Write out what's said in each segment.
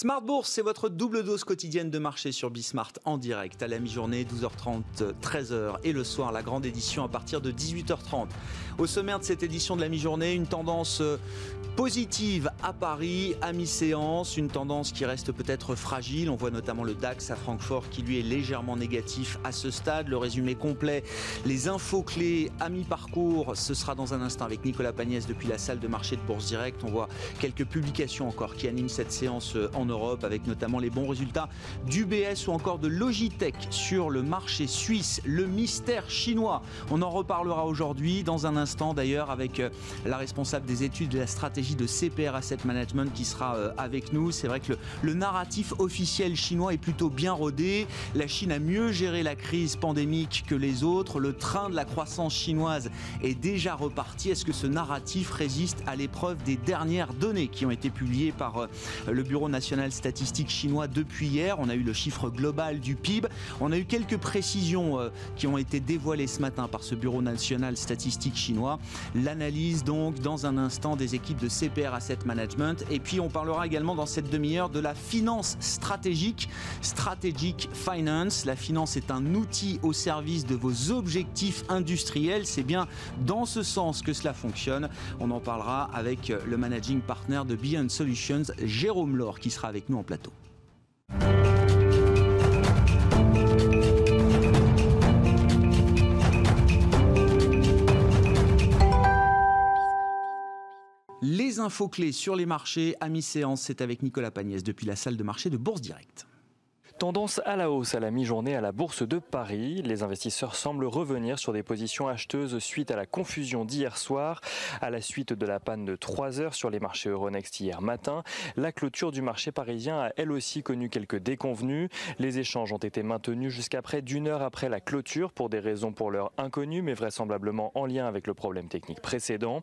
Smart Bourse, c'est votre double dose quotidienne de marché sur Bismart en direct à la mi-journée, 12h30, 13h et le soir, la grande édition à partir de 18h30. Au sommaire de cette édition de la mi-journée, une tendance euh, positive à Paris, à mi-séance, une tendance qui reste peut-être fragile. On voit notamment le DAX à Francfort qui lui est légèrement négatif à ce stade. Le résumé complet, les infos clés à mi-parcours, ce sera dans un instant avec Nicolas Pagnès depuis la salle de marché de Bourse Direct. On voit quelques publications encore qui animent cette séance euh, en Europe avec notamment les bons résultats d'UBS ou encore de Logitech sur le marché suisse, le mystère chinois. On en reparlera aujourd'hui dans un instant d'ailleurs avec euh, la responsable des études de la stratégie de CPR Asset Management qui sera euh, avec nous. C'est vrai que le, narratif officiel chinois est plutôt bien rodé. La Chine a mieux géré la crise pandémique que les autres. Le train de la croissance chinoise est déjà reparti. Est-ce que ce narratif résiste à l'épreuve des dernières données qui ont été publiées par euh, le Bureau national statistique chinois depuis hier? On a eu le chiffre global du PIB. On a eu quelques précisions qui ont été dévoilées ce matin par ce Bureau national statistique chinois. L'analyse donc dans un instant des équipes de CPR Asset Management. Et puis on parlera également dans cette demi-heure de la finance stratégique, Strategic Finance. La finance est un outil au service de vos objectifs industriels. C'est bien dans ce sens que cela fonctionne. On en parlera avec le managing partner de Beyond Solutions, Jérôme Laure, qui sera avec nous en plateau. Infos clés sur les marchés à mi-séance, c'est avec Nicolas Pagnès depuis la salle de marché de Bourse Direct. Tendance à la hausse à la mi-journée à la Bourse de Paris. Les investisseurs semblent revenir sur des positions acheteuses suite à la confusion d'hier soir, à la suite de la panne de 3 heures sur les marchés Euronext hier matin. La clôture du marché parisien a elle aussi connu quelques déconvenues. Les échanges ont été maintenus jusqu'à près d'une heure après la clôture pour des raisons pour l'heure inconnues, mais vraisemblablement en lien avec le problème technique précédent.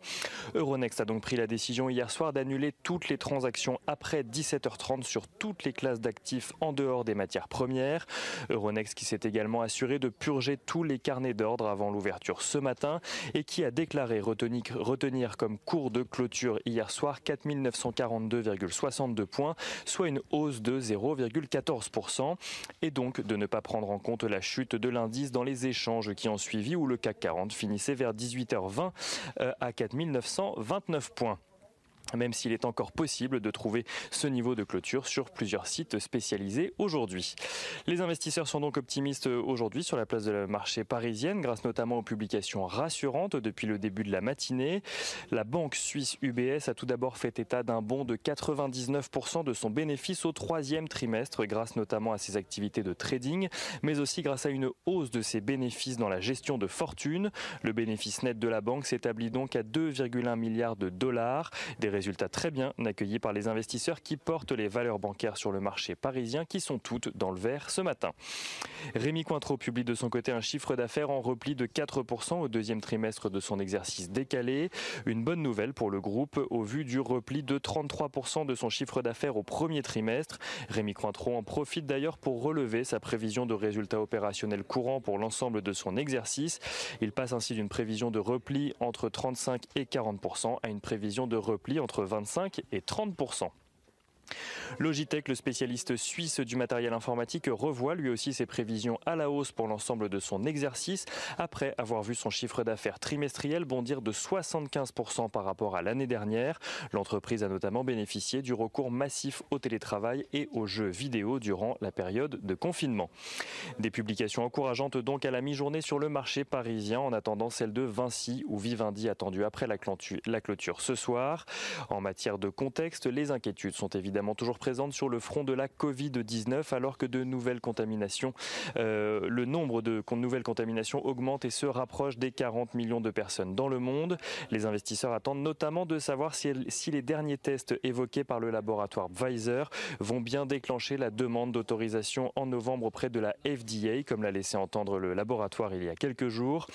Euronext a donc pris la décision hier soir d'annuler toutes les transactions après 17h30 sur toutes les classes d'actifs en dehors des matières matières premières. Euronext qui s'est également assuré de purger tous les carnets d'ordre avant l'ouverture ce matin et qui a déclaré retenir, comme cours de clôture hier soir 4 942,62 points, soit une hausse de 0,14% et donc de ne pas prendre en compte la chute de l'indice dans les échanges qui ont suivi où le CAC 40 finissait vers 18h20 euh, à 4 929 points même s'il est encore possible de trouver ce niveau de clôture sur plusieurs sites spécialisés aujourd'hui. Les investisseurs sont donc optimistes aujourd'hui sur la place de la marché parisienne grâce notamment aux publications rassurantes depuis le début de la matinée. La banque suisse UBS a tout d'abord fait état d'un bond de 99% de son bénéfice au troisième trimestre grâce notamment à ses activités de trading mais aussi grâce à une hausse de ses bénéfices dans la gestion de fortune. Le bénéfice net de la banque s'établit donc à 2,1 milliards de dollars. Résultats très bien accueillis par les investisseurs qui portent les valeurs bancaires sur le marché parisien qui sont toutes dans le vert ce matin. Rémi Cointreau publie de son côté un chiffre d'affaires en repli de 4% au deuxième trimestre de son exercice décalé. Une bonne nouvelle pour le groupe au vu du repli de 33% de son chiffre d'affaires au premier trimestre. Rémi Cointreau en profite d'ailleurs pour relever sa prévision de résultats opérationnels courants pour l'ensemble de son exercice. Il passe ainsi d'une prévision de repli entre 35 et 40% à une prévision de repli entre 25 et 30 Logitech, le spécialiste suisse du matériel informatique, revoit lui aussi ses prévisions à la hausse pour l'ensemble de son exercice, après avoir vu son chiffre d'affaires trimestriel bondir de 75% par rapport à l'année dernière. L'entreprise a notamment bénéficié du recours massif au télétravail et aux jeux vidéo durant la période de confinement. Des publications encourageantes donc à la mi-journée sur le marché parisien, en attendant celle de Vinci ou Vivendi attendue après la clôture ce soir. En matière de contexte, les inquiétudes sont évidemment toujours présente sur le front de la Covid-19 alors que de nouvelles contaminations, euh, le nombre de nouvelles contaminations augmente et se rapproche des 40 millions de personnes dans le monde. Les investisseurs attendent notamment de savoir si, si les derniers tests évoqués par le laboratoire Pfizer vont bien déclencher la demande d'autorisation en novembre auprès de la FDA, comme l'a laissé entendre le laboratoire il y a quelques jours.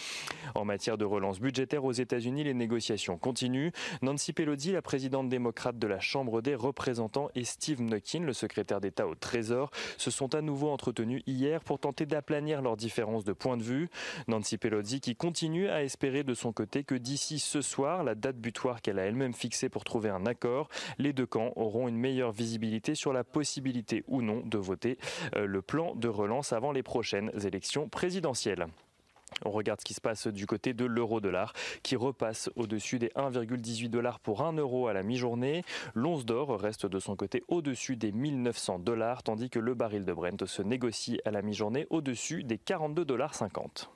En matière de relance budgétaire aux États-Unis, les négociations continuent. Nancy Pelosi, la présidente démocrate de la Chambre des représentants, et Steve Nuckin, le secrétaire d'État au Trésor, se sont à nouveau entretenus hier pour tenter d'aplanir leurs différences de point de vue. Nancy Pelosi qui continue à espérer de son côté que d'ici ce soir, la date butoir qu'elle a elle-même fixée pour trouver un accord, les deux camps auront une meilleure visibilité sur la possibilité ou non de voter euh, le plan de relance avant les prochaines élections présidentielles. On regarde ce qui se passe du côté de l'euro-dollar qui repasse au-dessus des 1,18 dollars pour 1 euro à la mi-journée. L'once d'or reste de son côté au-dessus des 1900 dollars tandis que le baril de Brent se négocie à la mi-journée au-dessus des 42 dollars 50.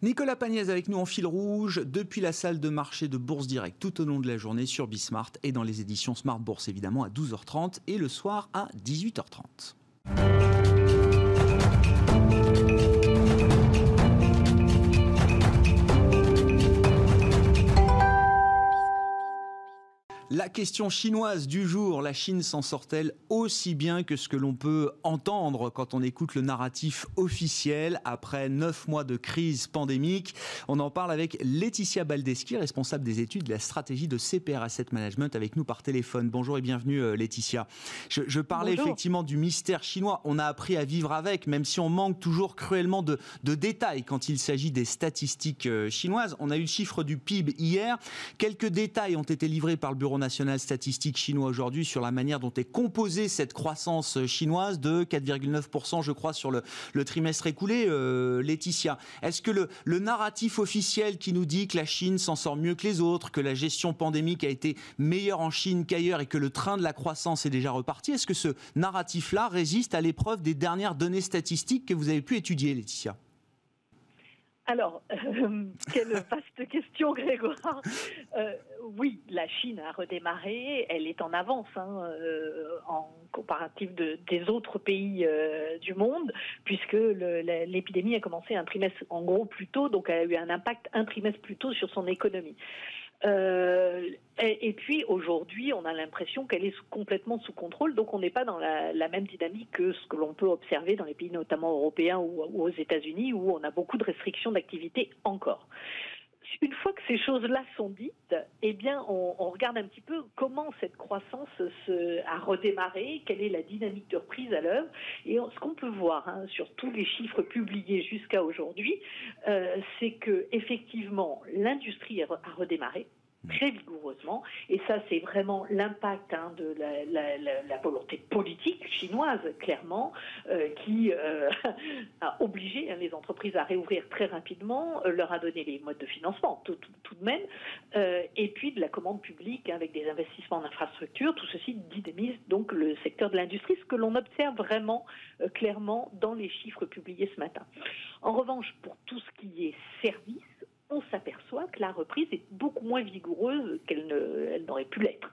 Nicolas Pagnès avec nous en fil rouge depuis la salle de marché de Bourse Direct tout au long de la journée sur Bismart et dans les éditions Smart Bourse évidemment à 12h30 et le soir à 18h30. La question chinoise du jour, la Chine s'en sort-elle aussi bien que ce que l'on peut entendre quand on écoute le narratif officiel après neuf mois de crise pandémique? On en parle avec Laetitia Baldeschi, responsable des études de la stratégie de CPR Asset Management, avec nous par téléphone. Bonjour et bienvenue euh, Laetitia. Je, parlais effectivement du mystère chinois. On a appris à vivre avec, même si on manque toujours cruellement de, de détails quand il s'agit des statistiques euh, chinoises. On a eu le chiffre du PIB hier. Quelques détails ont été livrés par le Bureau national statistique chinois aujourd'hui sur la manière dont est composée cette croissance chinoise de 4,9%, je crois, sur le, trimestre écoulé. Euh, Laetitia, est-ce que le, le narratif officiel qui nous dit que la Chine s'en sort mieux que les autres, que la gestion pandémique a été meilleure en Chine qu'ailleurs et que le train de la croissance est déjà reparti, est-ce que ce narratif-là résiste à l'épreuve des dernières données statistiques que vous avez pu étudier, Laetitia? Alors, euh, quelle vaste question, Grégoire. Euh, oui, la Chine a redémarré, elle est en avance hein, euh, en comparatif des autres pays du monde, puisque l'épidémie a commencé un trimestre en gros plus tôt, donc elle a eu un impact un trimestre plus tôt sur son économie. Euh, et, puis aujourd'hui, on a l'impression qu'elle est complètement sous contrôle, donc on n'est pas dans la, même dynamique que ce que l'on peut observer dans les pays notamment européens ou, aux États-Unis, où on a beaucoup de restrictions d'activité encore. Une fois que ces choses-là sont dites, eh bien, on, regarde un petit peu comment cette croissance se, a redémarré, quelle est la dynamique de reprise à l'œuvre. Et ce qu'on peut voir hein, sur tous les chiffres publiés jusqu'à aujourd'hui, euh, c'est que effectivement l'industrie a redémarré très vigoureusement. Et ça, c'est vraiment l'impact hein, de la, volonté politique chinoise, clairement, euh, qui euh, a obligé hein, les entreprises à réouvrir très rapidement, euh, leur a donné les modes de financement, tout, de même, et puis de la commande publique avec des investissements en infrastructure. Tout ceci dynamise donc le secteur de l'industrie, ce que l'on observe vraiment clairement dans les chiffres publiés ce matin. En revanche, pour tout ce qui est service, on s'aperçoit que la reprise est beaucoup moins vigoureuse qu'elle n'aurait pu l'être.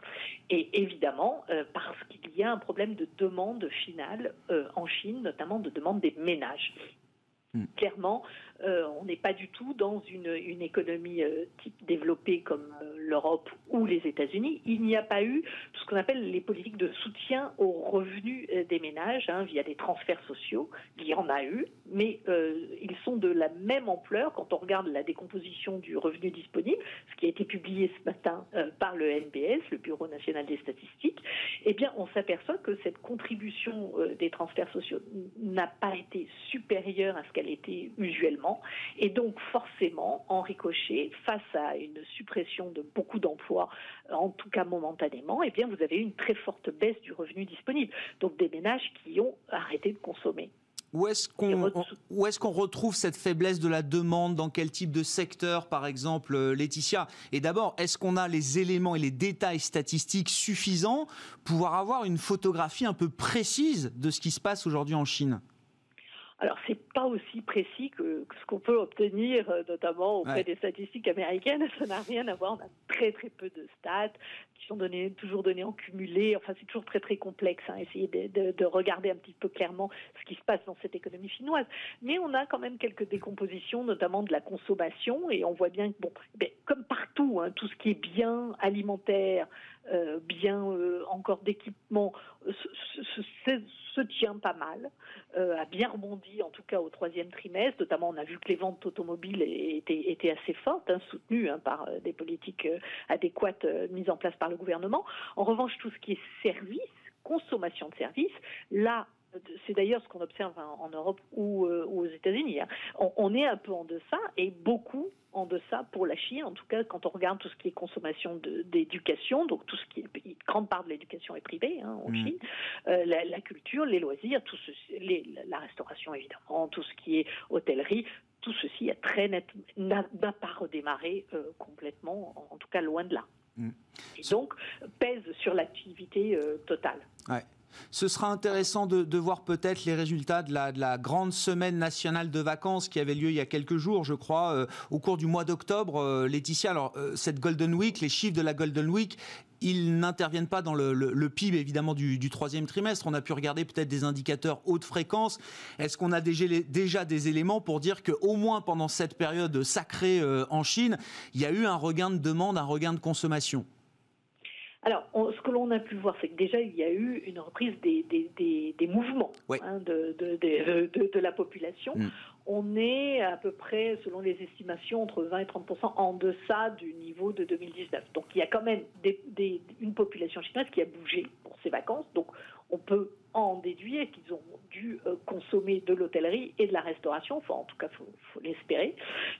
Et évidemment, euh, parce qu'il y a un problème de demande finale euh, en Chine, notamment de demande des ménages. Hmm. Clairement, euh, on n'est pas du tout dans une, économie euh, type développée comme euh, l'Europe ou les États-Unis. Il n'y a pas eu ce qu'on appelle les politiques de soutien aux revenus des ménages hein, via des transferts sociaux. Il y en a eu, mais ils sont de la même ampleur quand on regarde la décomposition du revenu disponible, ce qui a été publié ce matin par le NBS, le Bureau national des statistiques. Eh bien, on s'aperçoit que cette contribution des transferts sociaux n'a pas été supérieure à ce qu'elle était usuellement et donc forcément, en ricochet, face à une suppression de beaucoup d'emplois, en tout cas momentanément, eh bien vous avez une très forte baisse du revenu disponible. Donc des ménages qui ont arrêté de consommer. Où est-ce qu'on est qu'on retrouve cette faiblesse de la demande Dans quel type de secteur, par exemple, euh, Laetitia? Et d'abord, est-ce qu'on a les éléments et les détails statistiques suffisants pour pouvoir avoir une photographie un peu précise de ce qui se passe aujourd'hui en Chine? Alors, c'est pas aussi précis que, ce qu'on peut obtenir, euh, notamment auprès des statistiques américaines. Ça n'a rien à voir. On a très très peu de stats qui sont données, toujours données en cumulé. Enfin, c'est toujours très très complexe. Hein, essayer de, regarder un petit peu clairement ce qui se passe dans cette économie chinoise. Mais on a quand même quelques décompositions, notamment de la consommation, et on voit bien que bon, ben, comme partout, hein, tout ce qui est bien alimentaire, bien encore d'équipement, se, tient pas mal, a bien rebondi en tout cas au troisième trimestre. Notamment, on a vu que les ventes automobiles étaient, assez fortes, hein, soutenues hein, par des politiques adéquates mises en place par le gouvernement. En revanche, tout ce qui est services, consommation de services, là, c'est d'ailleurs ce qu'on observe en Europe ou, euh, aux États-Unis. Hein. On, est un peu en deçà et beaucoup en deçà pour la Chine. En tout cas, quand on regarde tout ce qui est consommation d'éducation, donc tout ce qui est grande part de l'éducation est privée hein, en mmh. Chine, euh, la, culture, les loisirs, tout la restauration évidemment, tout ce qui est hôtellerie, tout ceci a très net n'a pas redémarré euh, complètement, en, tout cas loin de là. Mmh. Et donc pèse sur l'activité totale. Ouais. Ce sera intéressant de, voir peut-être les résultats de la, grande semaine nationale de vacances qui avait lieu il y a quelques jours, je crois, euh, au cours du mois d'octobre. Euh, Laetitia, alors euh, cette Golden Week, les chiffres de la Golden Week, ils n'interviennent pas dans le, PIB évidemment du, troisième trimestre. On a pu regarder peut-être des indicateurs haute fréquence. Est-ce qu'on a déjà, déjà, des éléments pour dire qu'au moins pendant cette période sacrée en Chine, il y a eu un regain de demande, un regain de consommation? Alors, ce que l'on a pu voir, c'est que déjà, il y a eu une reprise des, mouvements hein, de, la population. Mm. On est à peu près, selon les estimations, entre 20 et 30% en deçà du niveau de 2019. Donc, il y a quand même une population chinoise qui a bougé pour ses vacances. Donc, on peut en déduire qu'ils ont dû euh, consommer de l'hôtellerie et de la restauration, enfin en tout cas, il faut, l'espérer.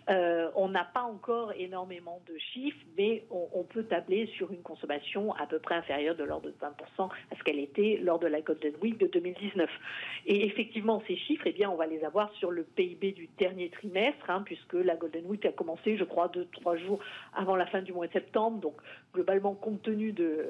Euh, on n'a pas encore énormément de chiffres, mais on, peut tabler sur une consommation à peu près inférieure de l'ordre de 20% à ce qu'elle était lors de la Golden Week de 2019. Et effectivement, ces chiffres, eh bien, on va les avoir sur le PIB du dernier trimestre, hein, puisque la Golden Week a commencé, je crois, deux, trois jours avant la fin du mois de septembre. Donc, globalement, compte tenu de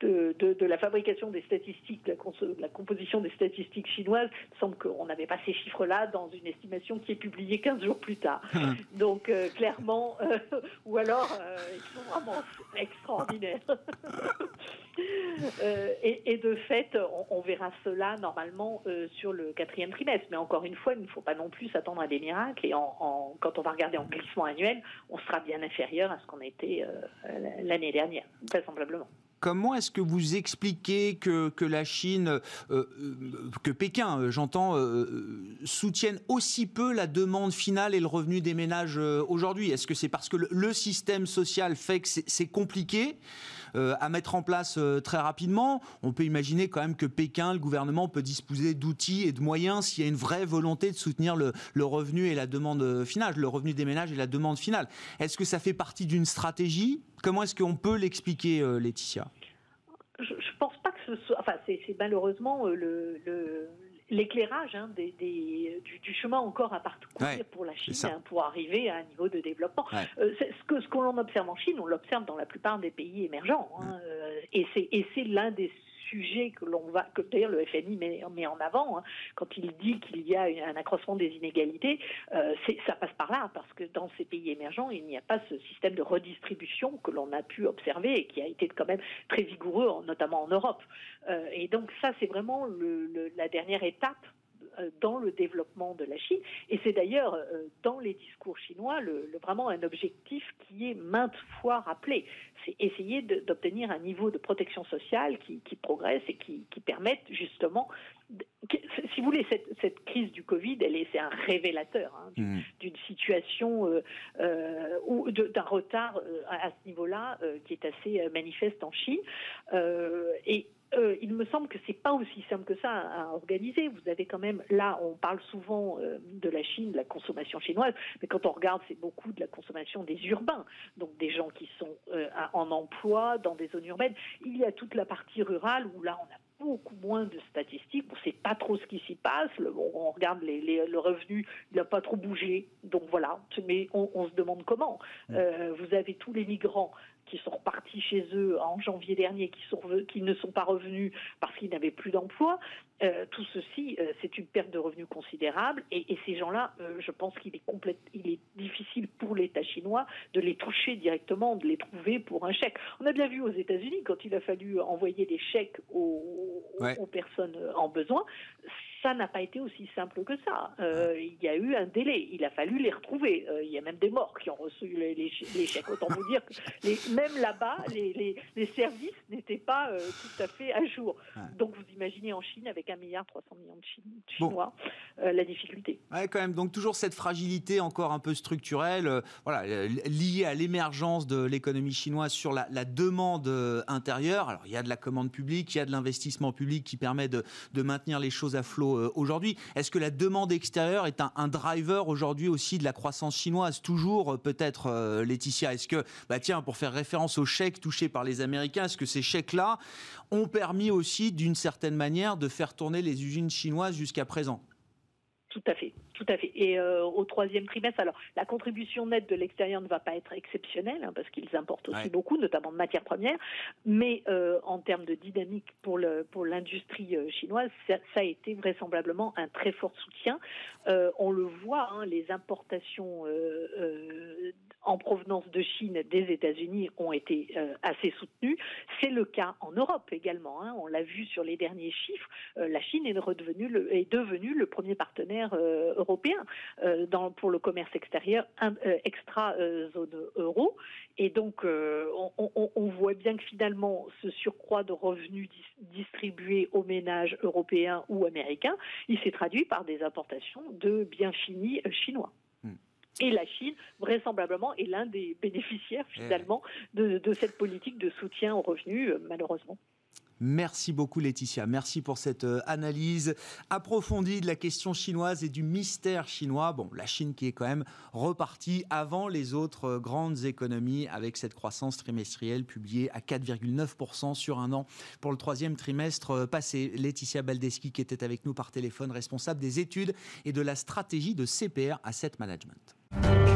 de, la fabrication des statistiques, la, la, composition des statistiques chinoises, il semble qu'on n'avait pas ces chiffres-là dans une estimation qui est publiée 15 jours plus tard. Hum. Donc euh, clairement, euh, ou alors euh, ils sont vraiment extraordinaires. et, de fait, on, verra cela normalement sur le quatrième trimestre. Mais encore une fois, il ne faut pas non plus s'attendre à des miracles. Et en, quand on va regarder en glissement annuel, on sera bien inférieur à ce qu'on était l'année dernière, vraisemblablement. Comment est-ce que vous expliquez que, la Chine, euh, euh, que Pékin, euh, j'entends, soutienne aussi peu la demande finale et le revenu des ménages aujourd'hui? Est-ce que c'est parce que le, système social fait que c'est compliqué? À mettre en place très rapidement On peut imaginer quand même que Pékin, le gouvernement, peut disposer d'outils et de moyens s'il y a une vraie volonté de soutenir le, revenu et la demande finale, le revenu des ménages et la demande finale. Est-ce que ça fait partie d'une stratégie? Comment est-ce qu'on peut l'expliquer, Laetitia? Je, ne pense pas que ce soit. Enfin, c'est malheureusement euh, le, l'éclairage hein, des, du, chemin encore à parcourir pour la Chine hein, pour arriver à un niveau de développement. Euh, ce que ce qu'on observe en Chine, on l'observe dans la plupart des pays émergents, hein, euh, et c'est l'un des sujet que l'on va, que d'ailleurs le FMI met, en avant, hein. quand il dit qu'il y a un accroissement des inégalités, euh, ça passe par là, parce que dans ces pays émergents, il n'y a pas ce système de redistribution que l'on a pu observer et qui a été quand même très vigoureux, notamment en Europe. Euh, et donc ça, c'est vraiment la dernière étape dans le développement de la Chine. Et c'est d'ailleurs euh, dans les discours chinois le, vraiment un objectif qui est maintes fois rappelé. C'est essayer d'obtenir un niveau de protection sociale qui, progresse et qui, permette justement si vous voulez, cette, crise du Covid, elle est, c'est un révélateur hein, mmh. d'une situation euh, ou d'un retard à, ce niveau-là qui est assez manifeste en Chine. et euh, il me semble que c'est pas aussi simple que ça à, organiser. Vous avez quand même, là, on parle souvent euh, de la Chine, de la consommation chinoise, mais quand on regarde, c'est beaucoup de la consommation des urbains, donc des gens qui sont euh, en emploi dans des zones urbaines. Il y a toute la partie rurale où là, on a beaucoup moins de statistiques. On ne sait pas trop ce qui s'y passe. on regarde le revenu, il n'a pas trop bougé. Donc voilà, mais on, se demande comment. Mmh. vous avez tous les migrants qui sont repartis chez eux en janvier dernier, qui, sont, qui ne sont pas revenus parce qu'ils n'avaient plus d'emploi. Euh, tout ceci, euh, c'est une perte de revenus considérable. Et, ces gens-là, euh, je pense qu'il est, il est difficile pour l'État chinois de les toucher directement, de les trouver pour un chèque. On a bien vu aux États-Unis, quand il a fallu envoyer des chèques aux, aux personnes en besoin, ça n'a pas été aussi simple que ça. Euh, il y a eu un délai. Il a fallu les retrouver. Euh, il y a même des morts qui ont reçu les, les, chèques. Autant vous dire que même là-bas, les, services n'étaient pas euh, tout à fait à jour. Donc vous imaginez en Chine, avec 1,3 milliard de, Chinois, la difficulté. Ouais, quand même. Donc toujours cette fragilité encore un peu structurelle, voilà, liée à l'émergence de l'économie chinoise sur la, demande intérieure. Alors il y a de la commande publique, il y a de l'investissement public qui permet de, de maintenir les choses à flot euh, aujourd'hui. Est-ce que la demande extérieure est un, driver aujourd'hui aussi de la croissance chinoise? Toujours euh, peut-être, euh, Laetitia. Est-ce que, bah tiens, pour faire référence aux chèques touchés par les Américains, est-ce que ces chèques-là ont permis aussi, d'une certaine manière, de faire tourner les usines chinoises jusqu'à présent? Tout à fait. Tout à fait. Et euh, au troisième trimestre, alors la contribution nette de l'extérieur ne va pas être exceptionnelle hein, parce qu'ils importent aussi beaucoup, notamment de matières premières. Mais euh, en termes de dynamique pour le pour l'industrie euh, chinoise, ça, a été vraisemblablement un très fort soutien. on le voit, hein, les importations en provenance de Chine des États-Unis ont été assez soutenues. C'est le cas en Europe également. Hein. On l'a vu sur les derniers chiffres. la Chine est devenue le premier partenaire européen européen euh, dans, pour le commerce extérieur euh, extra euh, zone euro. Et donc, on, voit bien que finalement, ce surcroît de revenus distribués aux ménages européens ou américains, il s'est traduit par des importations de biens finis chinois. Et la Chine, vraisemblablement, est l'un des bénéficiaires finalement de, de, cette politique de soutien aux revenus, malheureusement. Merci beaucoup Laetitia, merci pour cette euh, analyse approfondie de la question chinoise et du mystère chinois. Bon, la Chine qui est quand même repartie avant les autres euh, grandes économies avec cette croissance trimestrielle publiée à 4,9% sur un an pour le troisième trimestre euh, passé. Laetitia Baldeschi qui était avec nous par téléphone, responsable des études et de la stratégie de CPR Asset Management. Thank you.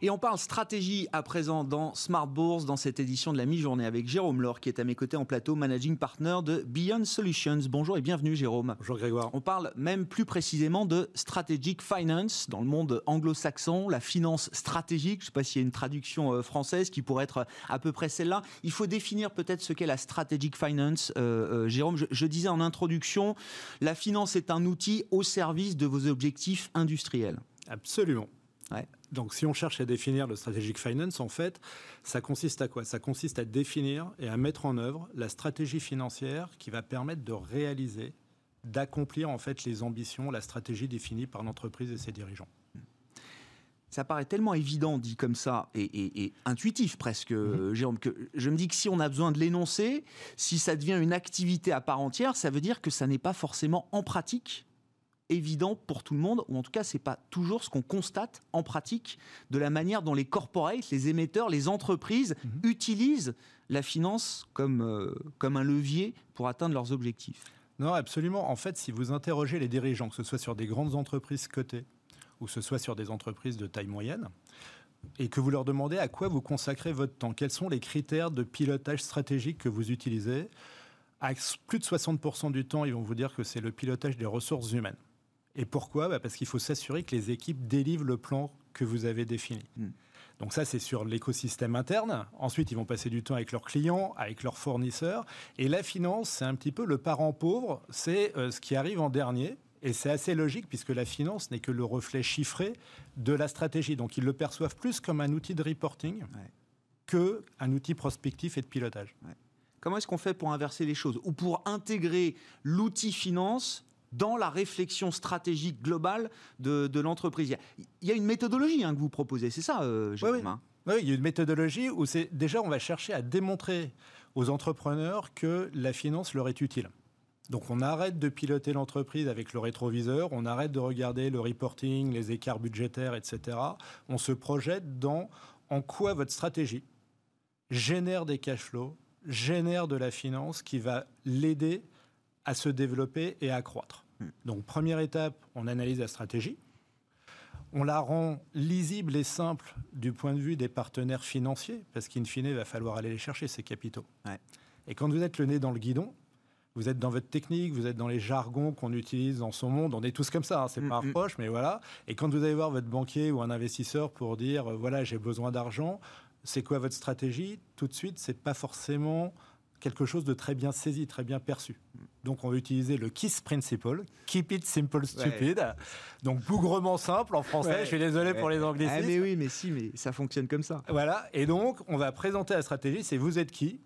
Et on parle stratégie à présent dans Smart Bourse, dans cette édition de la mi-journée avec Jérôme Laure, qui est à mes côtés en plateau, managing partner de Beyond Solutions. Bonjour et bienvenue Jérôme. Bonjour Grégoire. On parle même plus précisément de strategic finance dans le monde anglo-saxon, la finance stratégique. Je ne sais pas s'il y a une traduction euh, française qui pourrait être à peu près celle-là. Il faut définir peut-être ce qu'est la strategic finance. Euh, euh, Jérôme, je disais en introduction, la finance est un outil au service de vos objectifs industriels. Absolument. Donc, si on cherche à définir le strategic finance, en fait, ça consiste à quoi? Ça consiste à définir et à mettre en œuvre la stratégie financière qui va permettre de réaliser, d'accomplir en fait les ambitions, la stratégie définie par l'entreprise et ses dirigeants. Ça paraît tellement évident dit comme ça et, intuitif presque, mhm. Jérôme, que je me dis que si on a besoin de l'énoncer, si ça devient une activité à part entière, ça veut dire que ça n'est pas forcément en pratique évident pour tout le monde, ou en tout cas, c'est pas toujours ce qu'on constate en pratique de la manière dont les corporates, les émetteurs, les entreprises mhm. utilisent la finance comme, euh, comme un levier pour atteindre leurs objectifs. Non, absolument. En fait, si vous interrogez les dirigeants, que ce soit sur des grandes entreprises cotées ou que ce soit sur des entreprises de taille moyenne, et que vous leur demandez à quoi vous consacrez votre temps, quels sont les critères de pilotage stratégique que vous utilisez, à plus de 60% du temps, ils vont vous dire que c'est le pilotage des ressources humaines. Et pourquoi? Bah, Parce qu'il faut s'assurer que les équipes délivrent le plan que vous avez défini. Hmm. Donc ça, c'est sur l'écosystème interne. Ensuite, ils vont passer du temps avec leurs clients, avec leurs fournisseurs. Et la finance, c'est un petit peu le parent pauvre, c'est euh, ce qui arrive en dernier. Et c'est assez logique puisque la finance n'est que le reflet chiffré de la stratégie. Donc ils le perçoivent plus comme un outil de reporting que qu'un outil prospectif et de pilotage. Comment est-ce qu'on fait pour inverser les choses? Ou pour intégrer l'outil finance dans la réflexion stratégique globale de, l'entreprise. Il y a une méthodologie hein, que vous proposez, c'est ça, euh, oui, oui. il y a une méthodologie où c'est déjà on va chercher à démontrer aux entrepreneurs que la finance leur est utile. Donc on arrête de piloter l'entreprise avec le rétroviseur, on arrête de regarder le reporting, les écarts budgétaires, etc. On se projette dans en quoi votre stratégie génère des cash flows, génère de la finance qui va l'aider à se développer et à croître. Hmm. Donc première étape, on analyse la stratégie. On la rend lisible et simple du point de vue des partenaires financiers, parce qu'in fine, il va falloir aller les chercher, ces capitaux. Et quand vous êtes le nez dans le guidon, vous êtes dans votre technique, vous êtes dans les jargons qu'on utilise dans son monde. On est tous comme ça, hein, c'est Mm, pas mm. proche, mais voilà. Et quand vous allez voir votre banquier ou un investisseur pour dire, euh, voilà, j'ai besoin d'argent, c'est quoi votre stratégie? Tout de suite, c'est pas forcément quelque chose de très bien saisi, très bien perçu. Donc, on va utiliser le KISS principle, Keep it simple, stupid. Donc, bougrement simple en français. Ouais. Je suis désolé pour les anglicismes. Ah, mais oui, mais si, mais ça fonctionne comme ça. Voilà, et donc on va présenter la stratégie, c'est vous êtes qui,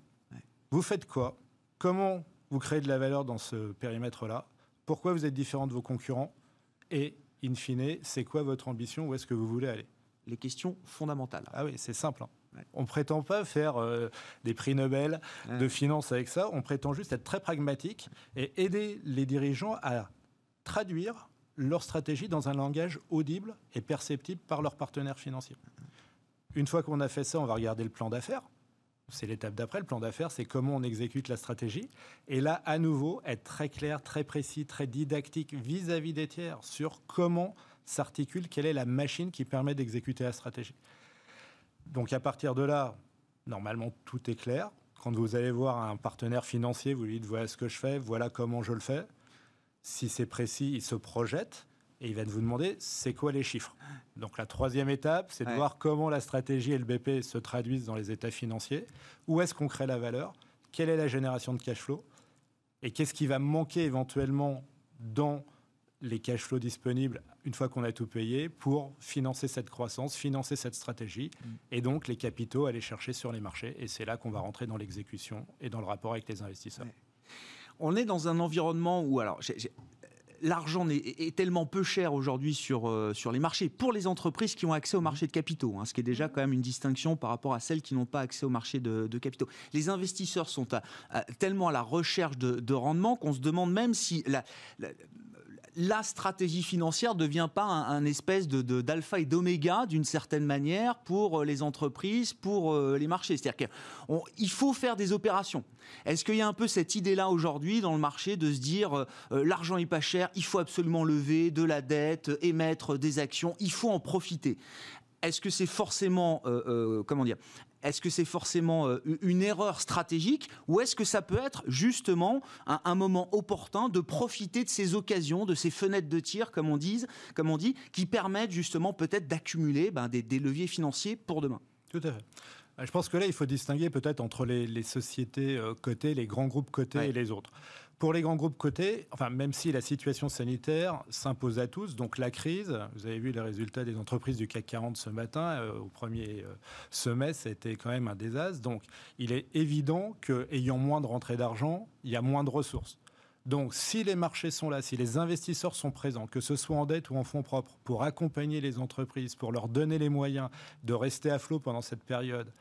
vous faites quoi, comment vous créez de la valeur dans ce périmètre-là, pourquoi vous êtes différent de vos concurrents, et in fine, c'est quoi votre ambition, où est-ce que vous voulez aller? Les questions fondamentales. Ah oui, c'est simple. hein. On prétend pas faire euh, des prix Nobel de finance avec ça, on prétend juste être très pragmatique et aider les dirigeants à traduire leur stratégie dans un langage audible et perceptible par leurs partenaires financiers. Une fois qu'on a fait ça, on va regarder le plan d'affaires. C'est l'étape d'après. Le plan d'affaires, c'est comment on exécute la stratégie. Et là, à nouveau, être très clair, très précis, très didactique vis-à-vis des tiers sur comment s'articule, quelle est la machine qui permet d'exécuter la stratégie. Donc à partir de là, normalement, tout est clair. Quand vous allez voir un partenaire financier, vous lui dites voilà ce que je fais, voilà comment je le fais. Si c'est précis, il se projette et il va vous demander c'est quoi les chiffres? Donc la troisième étape, c'est de Ouais. voir comment la stratégie et le BP se traduisent dans les états financiers. Où est-ce qu'on crée la valeur? Quelle est la génération de cash flow? Et qu'est-ce qui va manquer éventuellement dans les cash flows disponibles une fois qu'on a tout payé pour financer cette croissance, financer cette stratégie et donc les capitaux aller chercher sur les marchés. Et c'est là qu'on va rentrer dans l'exécution et dans le rapport avec les investisseurs. Ouais. On est dans un environnement où, alors, j'ai- j'ai- l'argent est, est tellement peu cher aujourd'hui sur, euh, sur les marchés pour les entreprises qui ont accès au marché de capitaux, hein, ce qui est déjà quand même une distinction par rapport à celles qui n'ont pas accès au marché de, de capitaux. Les investisseurs sont à- à- tellement à la recherche de, de rendement qu'on se demande même si la, la- la stratégie financière ne devient pas un, espèce d'alpha et d'oméga d'une certaine manière pour euh, les entreprises, pour euh, les marchés. C'est-à-dire qu'il faut faire des opérations. Est-ce qu'il y a un peu cette idée-là aujourd'hui dans le marché de se dire euh, l'argent est pas cher, il faut absolument lever de la dette, émettre des actions, il faut en profiter? Est-ce que c'est forcément, comment dire est-ce que c'est forcément euh, une erreur stratégique ou est-ce que ça peut être justement un, un moment opportun de profiter de ces occasions, de ces fenêtres de tir, comme on dit, comme on dit qui permettent justement peut-être d'accumuler ben, des, des leviers financiers pour demain? Tout à fait. Euh, Je pense que là, il faut distinguer peut-être entre les, les sociétés euh, cotées, les grands groupes cotés Ouais. et les autres. Pour les grands groupes cotés, enfin, même si la situation sanitaire s'impose à tous, donc la crise, vous avez vu les résultats des entreprises du CAC 40 ce matin, euh, au premier euh, semestre, c'était quand même un désastre. Donc, il est évident qu'ayant moins de rentrées d'argent, il y a moins de ressources. Donc, si les marchés sont là, si les investisseurs sont présents, que ce soit en dette ou en fonds propres, pour accompagner les entreprises, pour leur donner les moyens de rester à flot pendant cette période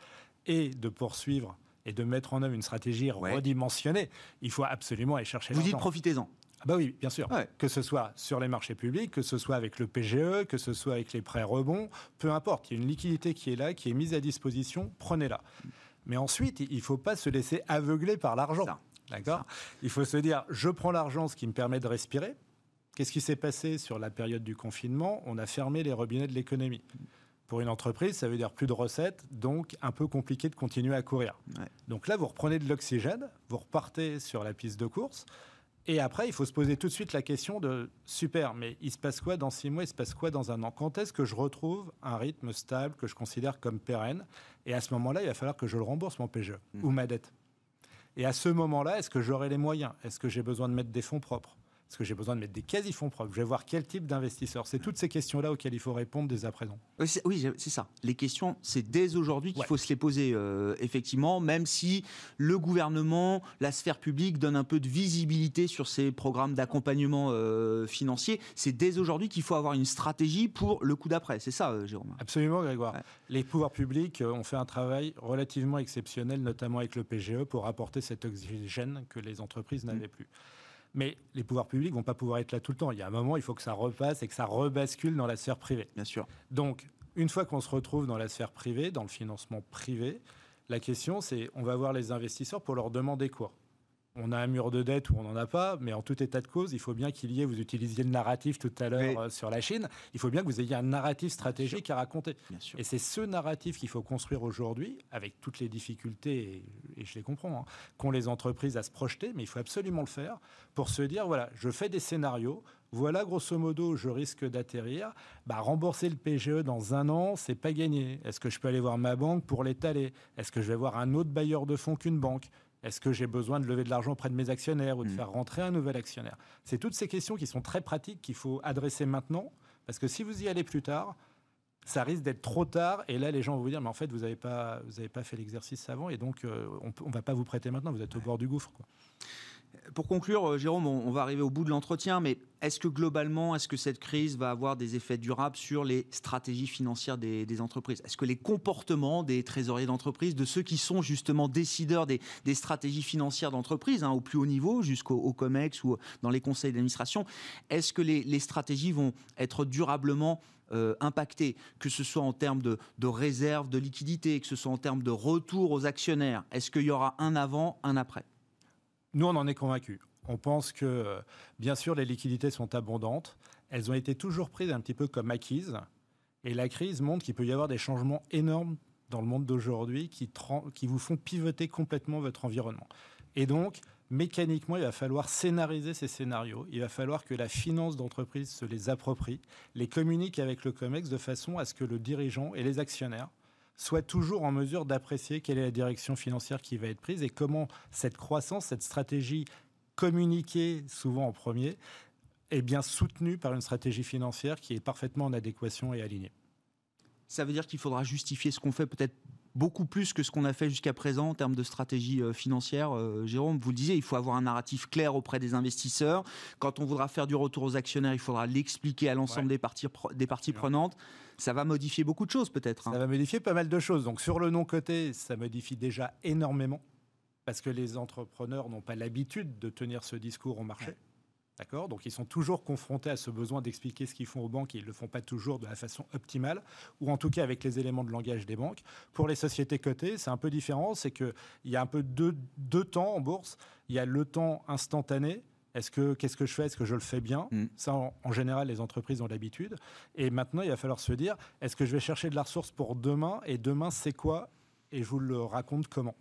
et de poursuivre et de mettre en œuvre une stratégie Ouais. redimensionnée, il faut absolument aller chercher Vous dites profitez-en. Ah bah oui, bien sûr. Ouais. Que ce soit sur les marchés publics, que ce soit avec le PGE, que ce soit avec les prêts rebonds, peu importe. Il y a une liquidité qui est là, qui est mise à disposition, prenez-la. Mais ensuite, il ne faut pas se laisser aveugler par l'argent. D'accord? Il faut se dire, je prends l'argent, ce qui me permet de respirer. Qu'est-ce qui s'est passé sur la période du confinement? On a fermé les robinets de l'économie. Pour une entreprise, ça veut dire plus de recettes, donc un peu compliqué de continuer à courir. Ouais. Donc là, vous reprenez de l'oxygène, vous repartez sur la piste de course. Et après, il faut se poser tout de suite la question de super, mais il se passe quoi dans six mois Il se passe quoi dans un an? Quand est-ce que je retrouve un rythme stable que je considère comme pérenne? Et à ce moment-là, il va falloir que je le rembourse, mon PGE, Mm. ou ma dette. Et à ce moment-là, est-ce que j'aurai les moyens? Est-ce que j'ai besoin de mettre des fonds propres? Est-ce que j'ai besoin de mettre des quasi-fonds propres Je vais voir quel type d'investisseur. C'est toutes ces questions-là auxquelles il faut répondre dès à présent. Oui, c'est- Oui, c'est ça. Les questions, c'est dès aujourd'hui qu'il Ouais. faut se les poser, euh, effectivement, même si le gouvernement, la sphère publique donne un peu de visibilité sur ces programmes d'accompagnement euh, financier. C'est dès aujourd'hui qu'il faut avoir une stratégie pour le coup d'après. C'est ça, euh, Jérôme? Absolument, Grégoire. Ouais. Les pouvoirs publics euh, ont fait un travail relativement exceptionnel, notamment avec le PGE, pour apporter cet oxygène que les entreprises n'avaient plus. Mais les pouvoirs publics vont pas pouvoir être là tout le temps. Il y a un moment, il faut que ça repasse et que ça rebascule dans la sphère privée. Bien sûr. Donc, une fois qu'on se retrouve dans la sphère privée, dans le financement privé, la question c'est on va voir les investisseurs pour leur demander quoi? On a un mur de dette ou on n'en a pas, mais en tout état de cause, il faut bien qu'il y ait, vous utilisiez le narratif tout à l'heure euh, sur la Chine, il faut bien que vous ayez un narratif stratégique à raconter. Et c'est ce narratif qu'il faut construire aujourd'hui, avec toutes les difficultés, et, je les comprends, hein, qu'ont les entreprises à se projeter, mais il faut absolument le faire pour se dire, voilà, je fais des scénarios, voilà, grosso modo, je risque d'atterrir. Bah, rembourser le PGE dans un an, c'est pas gagné. Est-ce que je peux aller voir ma banque pour l'étaler? Est-ce que je vais voir un autre bailleur de fonds qu'une banque? Est-ce que j'ai besoin de lever de l'argent auprès de mes actionnaires ou de mm. faire rentrer un nouvel actionnaire? C'est toutes ces questions qui sont très pratiques qu'il faut adresser maintenant, parce que si vous y allez plus tard, ça risque d'être trop tard. Et là, les gens vont vous dire, mais en fait, vous n'avez pas, vous pas fait l'exercice avant, et donc euh, on ne va pas vous prêter maintenant. Vous êtes au bord du gouffre. Quoi. Pour conclure, euh, Jérôme, on va arriver au bout de l'entretien, mais est-ce que globalement, est-ce que cette crise va avoir des effets durables sur les stratégies financières des, entreprises? Est-ce que les comportements des trésoriers d'entreprise, de ceux qui sont justement décideurs des, stratégies financières d'entreprise, hein, au plus haut niveau, jusqu'au COMEX ou dans les conseils d'administration, est-ce que les, stratégies vont être durablement euh, impactées, que ce soit en termes de, de réserve, de liquidité, que ce soit en termes de retour aux actionnaires Est-ce qu'il y aura un avant, un après? Nous, on en est convaincus. On pense que, bien sûr, les liquidités sont abondantes. Elles ont été toujours prises un petit peu comme acquises. Et la crise montre qu'il peut y avoir des changements énormes dans le monde d'aujourd'hui qui, qui vous font pivoter complètement votre environnement. Et donc, mécaniquement, il va falloir scénariser ces scénarios. Il va falloir que la finance d'entreprise se les approprie, les communique avec le COMEX de façon à ce que le dirigeant et les actionnaires soit toujours en mesure d'apprécier quelle est la direction financière qui va être prise et comment cette croissance, cette stratégie communiquée souvent en premier, est bien soutenue par une stratégie financière qui est parfaitement en adéquation et alignée. Ça veut dire qu'il faudra justifier ce qu'on fait peut-être beaucoup plus que ce qu'on a fait jusqu'à présent en termes de stratégie euh, financière. Euh, Jérôme, vous le disiez, il faut avoir un narratif clair auprès des investisseurs. Quand on voudra faire du retour aux actionnaires, il faudra l'expliquer à l'ensemble des parties, des parties prenantes. Ça va modifier beaucoup de choses peut-être. Hein. Ça va modifier pas mal de choses. Donc sur le non-côté, ça modifie déjà énormément parce que les entrepreneurs n'ont pas l'habitude de tenir ce discours au marché. D'accord? Donc ils sont toujours confrontés à ce besoin d'expliquer ce qu'ils font aux banques et ils ne le font pas toujours de la façon optimale, ou en tout cas avec les éléments de langage des banques. Pour les sociétés cotées, c'est un peu différent, c'est qu'il y a un peu deux, deux temps en bourse. Il y a le temps instantané, est-ce que qu'est-ce que je fais? Est-ce que je le fais bien? Mm. Ça, en, général, les entreprises ont l'habitude. Et maintenant, il va falloir se dire est-ce que je vais chercher de la ressource pour demain? Et demain, c'est quoi? Et je vous le raconte comment.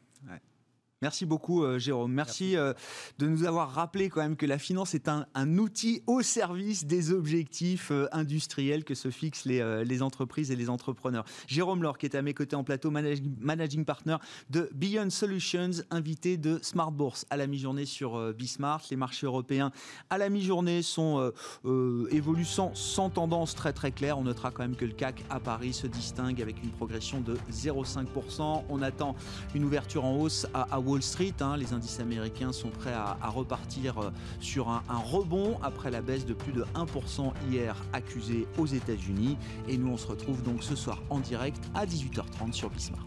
Merci beaucoup, euh, Jérôme. Merci, euh, de nous avoir rappelé quand même que la finance est un, outil au service des objectifs euh, industriels que se fixent les, entreprises et les entrepreneurs. Jérôme Laure, qui est à mes côtés en plateau, managing, partner de Beyond Solutions, invité de Smart Bourse à la mi-journée sur Bismart. Les marchés européens à la mi-journée sont évoluent sans, tendance très très claire. On notera quand même que le CAC à Paris se distingue avec une progression de 0,5%. On attend une ouverture en hausse à, à Wall Street. Hein, les indices américains sont prêts à, repartir euh, sur un, rebond après la baisse de plus de 1% hier accusée aux États-Unis. Et nous, on se retrouve donc ce soir en direct à 18h30 sur Bismart.